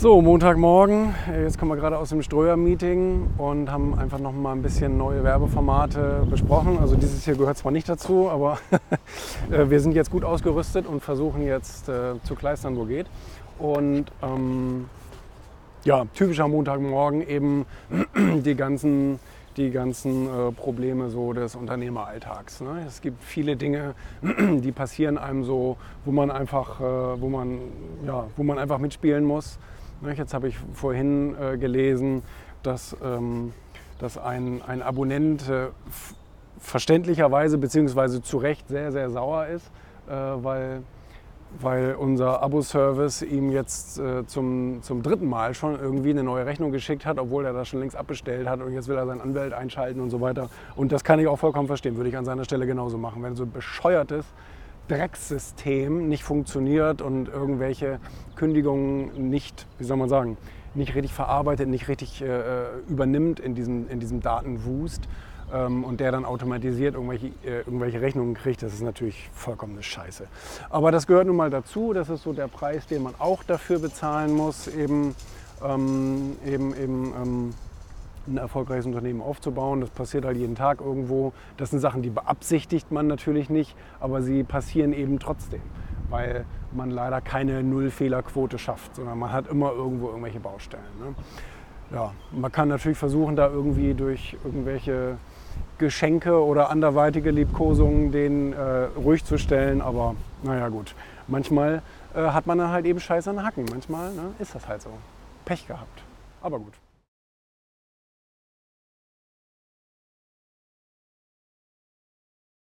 So, Montagmorgen. Jetzt kommen wir gerade aus dem Ströer-Meeting und haben einfach noch mal ein bisschen neue Werbeformate besprochen. Also dieses hier gehört zwar nicht dazu, aber äh, wir sind jetzt gut ausgerüstet und versuchen jetzt äh, zu kleistern, wo geht. Und ähm, ja, typischer Montagmorgen eben die ganzen die ganzen äh, Probleme so des Unternehmeralltags. Ne? Es gibt viele Dinge, die passieren einem so, wo man einfach, äh, wo man, ja, wo man einfach mitspielen muss. Ne? Jetzt habe ich vorhin äh, gelesen, dass, ähm, dass ein, ein Abonnent äh, verständlicherweise bzw. zu Recht sehr, sehr sauer ist, äh, weil weil unser Abo-Service ihm jetzt zum, zum dritten Mal schon irgendwie eine neue Rechnung geschickt hat, obwohl er das schon längst abbestellt hat und jetzt will er seinen Anwalt einschalten und so weiter. Und das kann ich auch vollkommen verstehen, würde ich an seiner Stelle genauso machen. Wenn so ein bescheuertes Drecksystem nicht funktioniert und irgendwelche Kündigungen nicht, wie soll man sagen, nicht richtig verarbeitet, nicht richtig äh, äh übernimmt in diesem, in diesem Datenwust, ähm, und der dann automatisiert irgendwelche, äh, irgendwelche Rechnungen kriegt, das ist natürlich vollkommene Scheiße. Aber das gehört nun mal dazu, das ist so der Preis, den man auch dafür bezahlen muss, eben, ähm, eben, eben ähm, ein erfolgreiches Unternehmen aufzubauen. Das passiert halt jeden Tag irgendwo. Das sind Sachen, die beabsichtigt man natürlich nicht, aber sie passieren eben trotzdem, weil man leider keine Nullfehlerquote schafft, sondern man hat immer irgendwo irgendwelche Baustellen. Ne? Ja, man kann natürlich versuchen, da irgendwie durch irgendwelche Geschenke oder anderweitige Liebkosungen den äh, ruhig zu stellen. Aber naja gut, manchmal äh, hat man dann halt eben Scheiße an Hacken. Manchmal ne, ist das halt so. Pech gehabt. Aber gut.